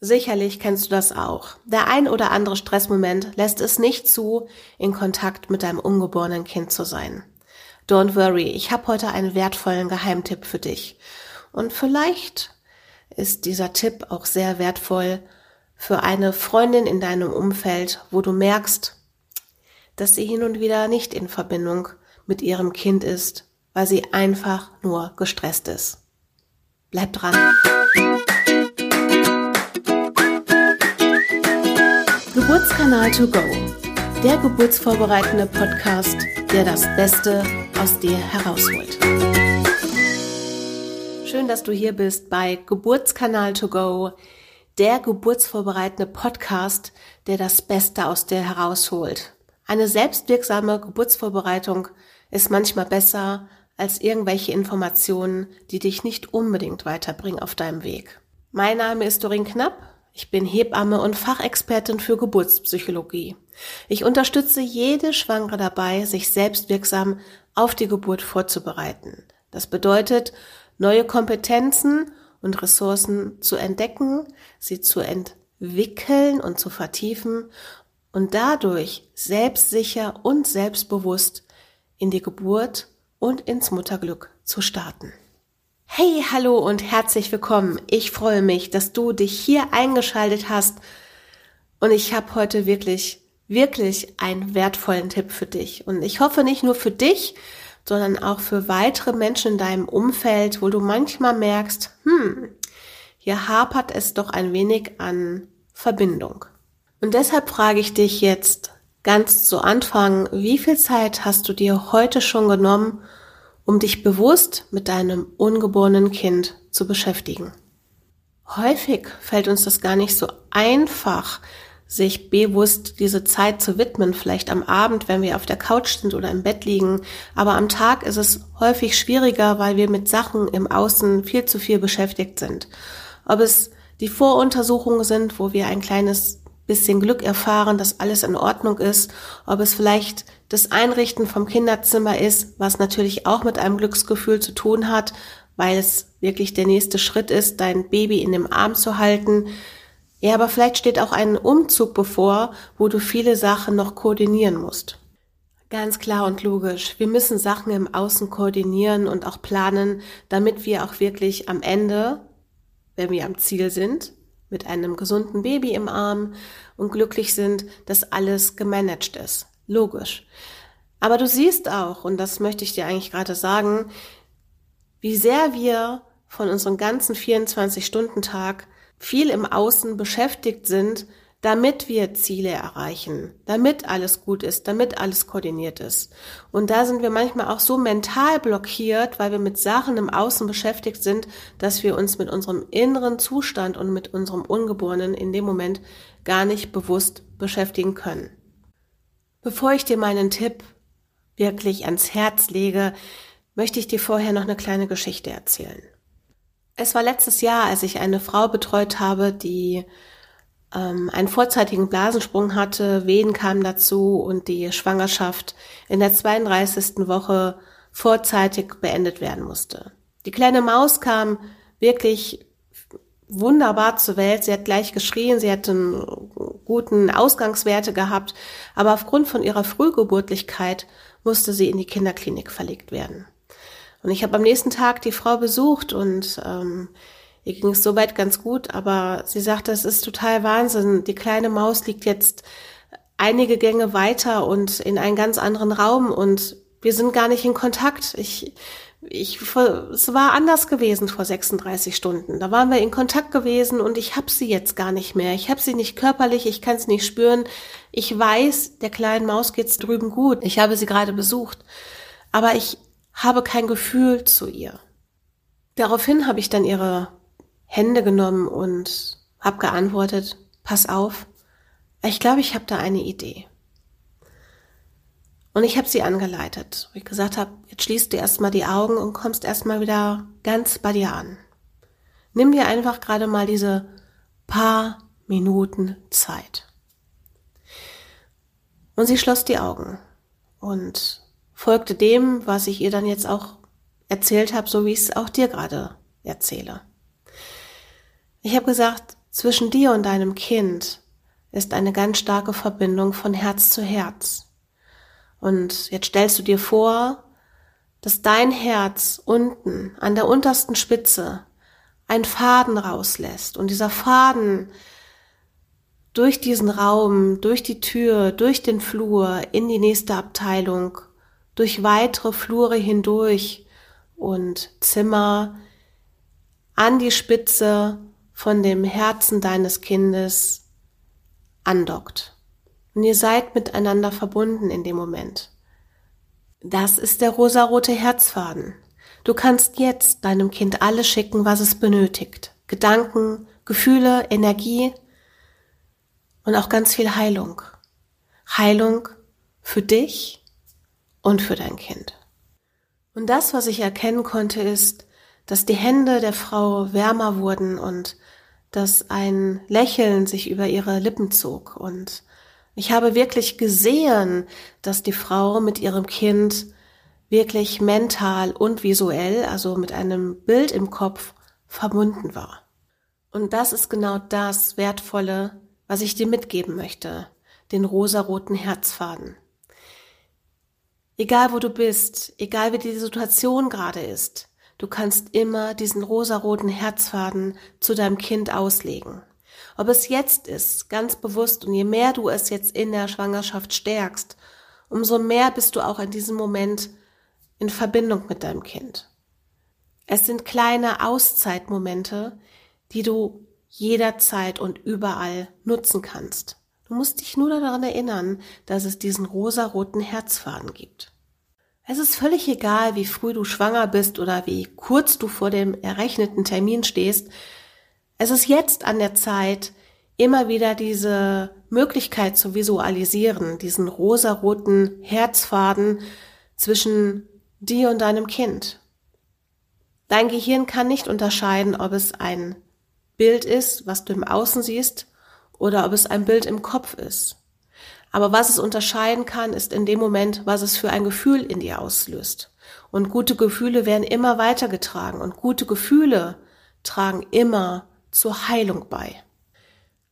Sicherlich kennst du das auch. Der ein oder andere Stressmoment lässt es nicht zu, in Kontakt mit deinem ungeborenen Kind zu sein. Don't worry, ich habe heute einen wertvollen Geheimtipp für dich. Und vielleicht ist dieser Tipp auch sehr wertvoll für eine Freundin in deinem Umfeld, wo du merkst, dass sie hin und wieder nicht in Verbindung mit ihrem Kind ist, weil sie einfach nur gestresst ist. Bleib dran. Geburtskanal to go. Der geburtsvorbereitende Podcast, der das Beste aus dir herausholt. Schön, dass du hier bist bei Geburtskanal to go, der geburtsvorbereitende Podcast, der das Beste aus dir herausholt. Eine selbstwirksame Geburtsvorbereitung ist manchmal besser als irgendwelche Informationen, die dich nicht unbedingt weiterbringen auf deinem Weg. Mein Name ist Dorin Knapp. Ich bin Hebamme und Fachexpertin für Geburtspsychologie. Ich unterstütze jede Schwangere dabei, sich selbstwirksam auf die Geburt vorzubereiten. Das bedeutet, neue Kompetenzen und Ressourcen zu entdecken, sie zu entwickeln und zu vertiefen und dadurch selbstsicher und selbstbewusst in die Geburt und ins Mutterglück zu starten. Hey, hallo und herzlich willkommen. Ich freue mich, dass du dich hier eingeschaltet hast und ich habe heute wirklich, wirklich einen wertvollen Tipp für dich. Und ich hoffe nicht nur für dich, sondern auch für weitere Menschen in deinem Umfeld, wo du manchmal merkst, hm, hier hapert es doch ein wenig an Verbindung. Und deshalb frage ich dich jetzt ganz zu Anfang, wie viel Zeit hast du dir heute schon genommen, um dich bewusst mit deinem ungeborenen Kind zu beschäftigen? Häufig fällt uns das gar nicht so einfach, sich bewusst diese Zeit zu widmen, vielleicht am Abend, wenn wir auf der Couch sind oder im Bett liegen. Aber am Tag ist es häufig schwieriger, weil wir mit Sachen im Außen viel zu viel beschäftigt sind. Ob es die Voruntersuchungen sind, wo wir ein kleines bisschen Glück erfahren, dass alles in Ordnung ist, ob es vielleicht das Einrichten vom Kinderzimmer ist, was natürlich auch mit einem Glücksgefühl zu tun hat, weil es wirklich der nächste Schritt ist, dein Baby in dem Arm zu halten. Ja, aber vielleicht steht auch ein Umzug bevor, wo du viele Sachen noch koordinieren musst. Ganz klar und logisch. Wir müssen Sachen im Außen koordinieren und auch planen, damit wir auch wirklich am Ende, wenn wir am Ziel sind, mit einem gesunden Baby im Arm und glücklich sind, dass alles gemanagt ist. Logisch. Aber du siehst auch, und das möchte ich dir eigentlich gerade sagen, wie sehr wir von unserem ganzen 24-Stunden-Tag viel im Außen beschäftigt sind, damit wir Ziele erreichen, damit alles gut ist, damit alles koordiniert ist. Und da sind wir manchmal auch so mental blockiert, weil wir mit Sachen im Außen beschäftigt sind, dass wir uns mit unserem inneren Zustand und mit unserem Ungeborenen in dem Moment gar nicht bewusst beschäftigen können. Bevor ich dir meinen Tipp wirklich ans Herz lege, möchte ich dir vorher noch eine kleine Geschichte erzählen. Es war letztes Jahr, als ich eine Frau betreut habe, die ähm, einen vorzeitigen Blasensprung hatte, Wehen kamen dazu und die Schwangerschaft in der 32. Woche vorzeitig beendet werden musste. Die kleine Maus kam wirklich wunderbar zur Welt. Sie hat gleich geschrien, sie hat einen guten Ausgangswerte gehabt, aber aufgrund von ihrer Frühgeburtlichkeit musste sie in die Kinderklinik verlegt werden. Und ich habe am nächsten Tag die Frau besucht und ähm, ihr ging es soweit ganz gut, aber sie sagte, es ist total Wahnsinn. Die kleine Maus liegt jetzt einige Gänge weiter und in einen ganz anderen Raum und wir sind gar nicht in Kontakt. Ich, ich, es war anders gewesen vor 36 Stunden. Da waren wir in Kontakt gewesen und ich habe sie jetzt gar nicht mehr. Ich habe sie nicht körperlich, ich kann es nicht spüren. Ich weiß, der kleinen Maus geht's drüben gut. Ich habe sie gerade besucht, aber ich habe kein Gefühl zu ihr. Daraufhin habe ich dann ihre Hände genommen und habe geantwortet, pass auf, ich glaube, ich habe da eine Idee. Und ich habe sie angeleitet, wo ich gesagt habe, jetzt schließt du erstmal die Augen und kommst erstmal wieder ganz bei dir an. Nimm dir einfach gerade mal diese paar Minuten Zeit. Und sie schloss die Augen und folgte dem, was ich ihr dann jetzt auch erzählt habe, so wie ich es auch dir gerade erzähle. Ich habe gesagt, zwischen dir und deinem Kind ist eine ganz starke Verbindung von Herz zu Herz. Und jetzt stellst du dir vor, dass dein Herz unten an der untersten Spitze einen Faden rauslässt und dieser Faden durch diesen Raum, durch die Tür, durch den Flur in die nächste Abteilung, durch weitere Flure hindurch und Zimmer an die Spitze von dem Herzen deines Kindes andockt. Und ihr seid miteinander verbunden in dem Moment. Das ist der rosarote Herzfaden. Du kannst jetzt deinem Kind alles schicken, was es benötigt. Gedanken, Gefühle, Energie und auch ganz viel Heilung. Heilung für dich und für dein Kind. Und das, was ich erkennen konnte, ist, dass die Hände der Frau wärmer wurden und dass ein Lächeln sich über ihre Lippen zog. Und ich habe wirklich gesehen, dass die Frau mit ihrem Kind wirklich mental und visuell, also mit einem Bild im Kopf, verbunden war. Und das ist genau das Wertvolle, was ich dir mitgeben möchte, den rosaroten Herzfaden. Egal wo du bist, egal wie die Situation gerade ist, du kannst immer diesen rosaroten Herzfaden zu deinem Kind auslegen. Ob es jetzt ist, ganz bewusst, und je mehr du es jetzt in der Schwangerschaft stärkst, umso mehr bist du auch in diesem Moment in Verbindung mit deinem Kind. Es sind kleine Auszeitmomente, die du jederzeit und überall nutzen kannst. Du musst dich nur daran erinnern, dass es diesen rosaroten Herzfaden gibt. Es ist völlig egal, wie früh du schwanger bist oder wie kurz du vor dem errechneten Termin stehst. Es ist jetzt an der Zeit, immer wieder diese Möglichkeit zu visualisieren, diesen rosaroten Herzfaden zwischen dir und deinem Kind. Dein Gehirn kann nicht unterscheiden, ob es ein Bild ist, was du im Außen siehst, oder ob es ein Bild im Kopf ist. Aber was es unterscheiden kann, ist in dem Moment, was es für ein Gefühl in dir auslöst. Und gute Gefühle werden immer weitergetragen und gute Gefühle tragen immer zur Heilung bei.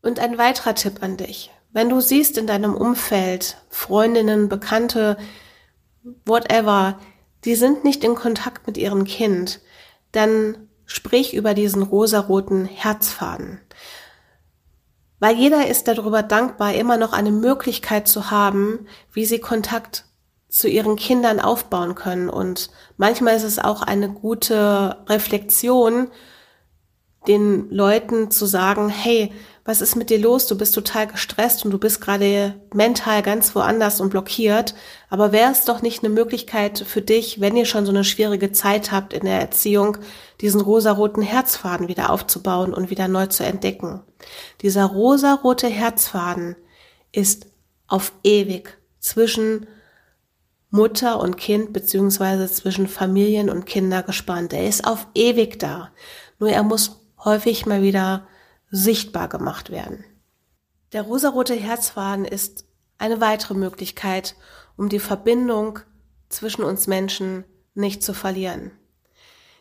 Und ein weiterer Tipp an dich. Wenn du siehst in deinem Umfeld Freundinnen, Bekannte, whatever, die sind nicht in Kontakt mit ihrem Kind, dann sprich über diesen rosaroten Herzfaden. Weil jeder ist darüber dankbar, immer noch eine Möglichkeit zu haben, wie sie Kontakt zu ihren Kindern aufbauen können. Und manchmal ist es auch eine gute Reflexion, den Leuten zu sagen, hey, was ist mit dir los? Du bist total gestresst und du bist gerade mental ganz woanders und blockiert. Aber wäre es doch nicht eine Möglichkeit für dich, wenn ihr schon so eine schwierige Zeit habt in der Erziehung, diesen rosaroten Herzfaden wieder aufzubauen und wieder neu zu entdecken? Dieser rosarote Herzfaden ist auf ewig zwischen Mutter und Kind beziehungsweise zwischen Familien und Kinder gespannt. Er ist auf ewig da. Nur er muss häufig mal wieder sichtbar gemacht werden. Der rosarote Herzfaden ist eine weitere Möglichkeit, um die Verbindung zwischen uns Menschen nicht zu verlieren.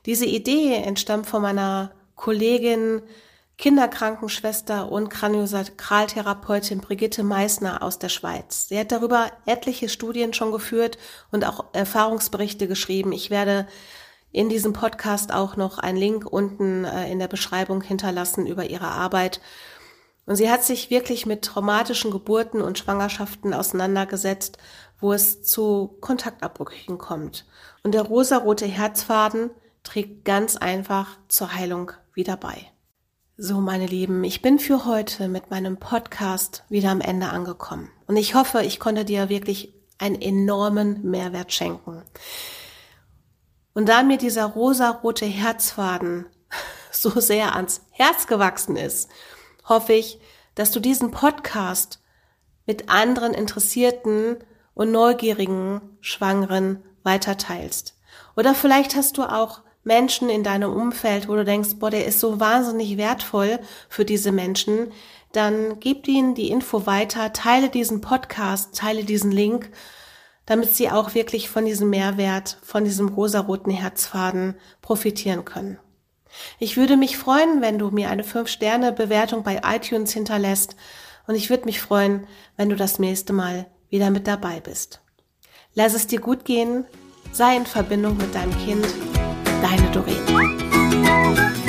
Diese Idee entstammt von meiner Kollegin, Kinderkrankenschwester und Kraniosakraltherapeutin Brigitte Meissner aus der Schweiz. Sie hat darüber etliche Studien schon geführt und auch Erfahrungsberichte geschrieben. Ich werde in diesem Podcast auch noch einen Link unten äh, in der Beschreibung hinterlassen über ihre Arbeit. Und sie hat sich wirklich mit traumatischen Geburten und Schwangerschaften auseinandergesetzt, wo es zu Kontaktabbrüchen kommt. Und der rosarote Herzfaden trägt ganz einfach zur Heilung wieder bei. So, meine Lieben, ich bin für heute mit meinem Podcast wieder am Ende angekommen. Und ich hoffe, ich konnte dir wirklich einen enormen Mehrwert schenken. Und da mir dieser rosarote Herzfaden so sehr ans Herz gewachsen ist, hoffe ich, dass du diesen Podcast mit anderen Interessierten und neugierigen Schwangeren weiterteilst. Oder vielleicht hast du auch Menschen in deinem Umfeld, wo du denkst, boah, der ist so wahnsinnig wertvoll für diese Menschen, dann gib ihnen die Info weiter, teile diesen Podcast, teile diesen Link damit sie auch wirklich von diesem Mehrwert, von diesem rosaroten Herzfaden profitieren können. Ich würde mich freuen, wenn du mir eine 5-Sterne-Bewertung bei iTunes hinterlässt und ich würde mich freuen, wenn du das nächste Mal wieder mit dabei bist. Lass es dir gut gehen, sei in Verbindung mit deinem Kind. Deine Doreen.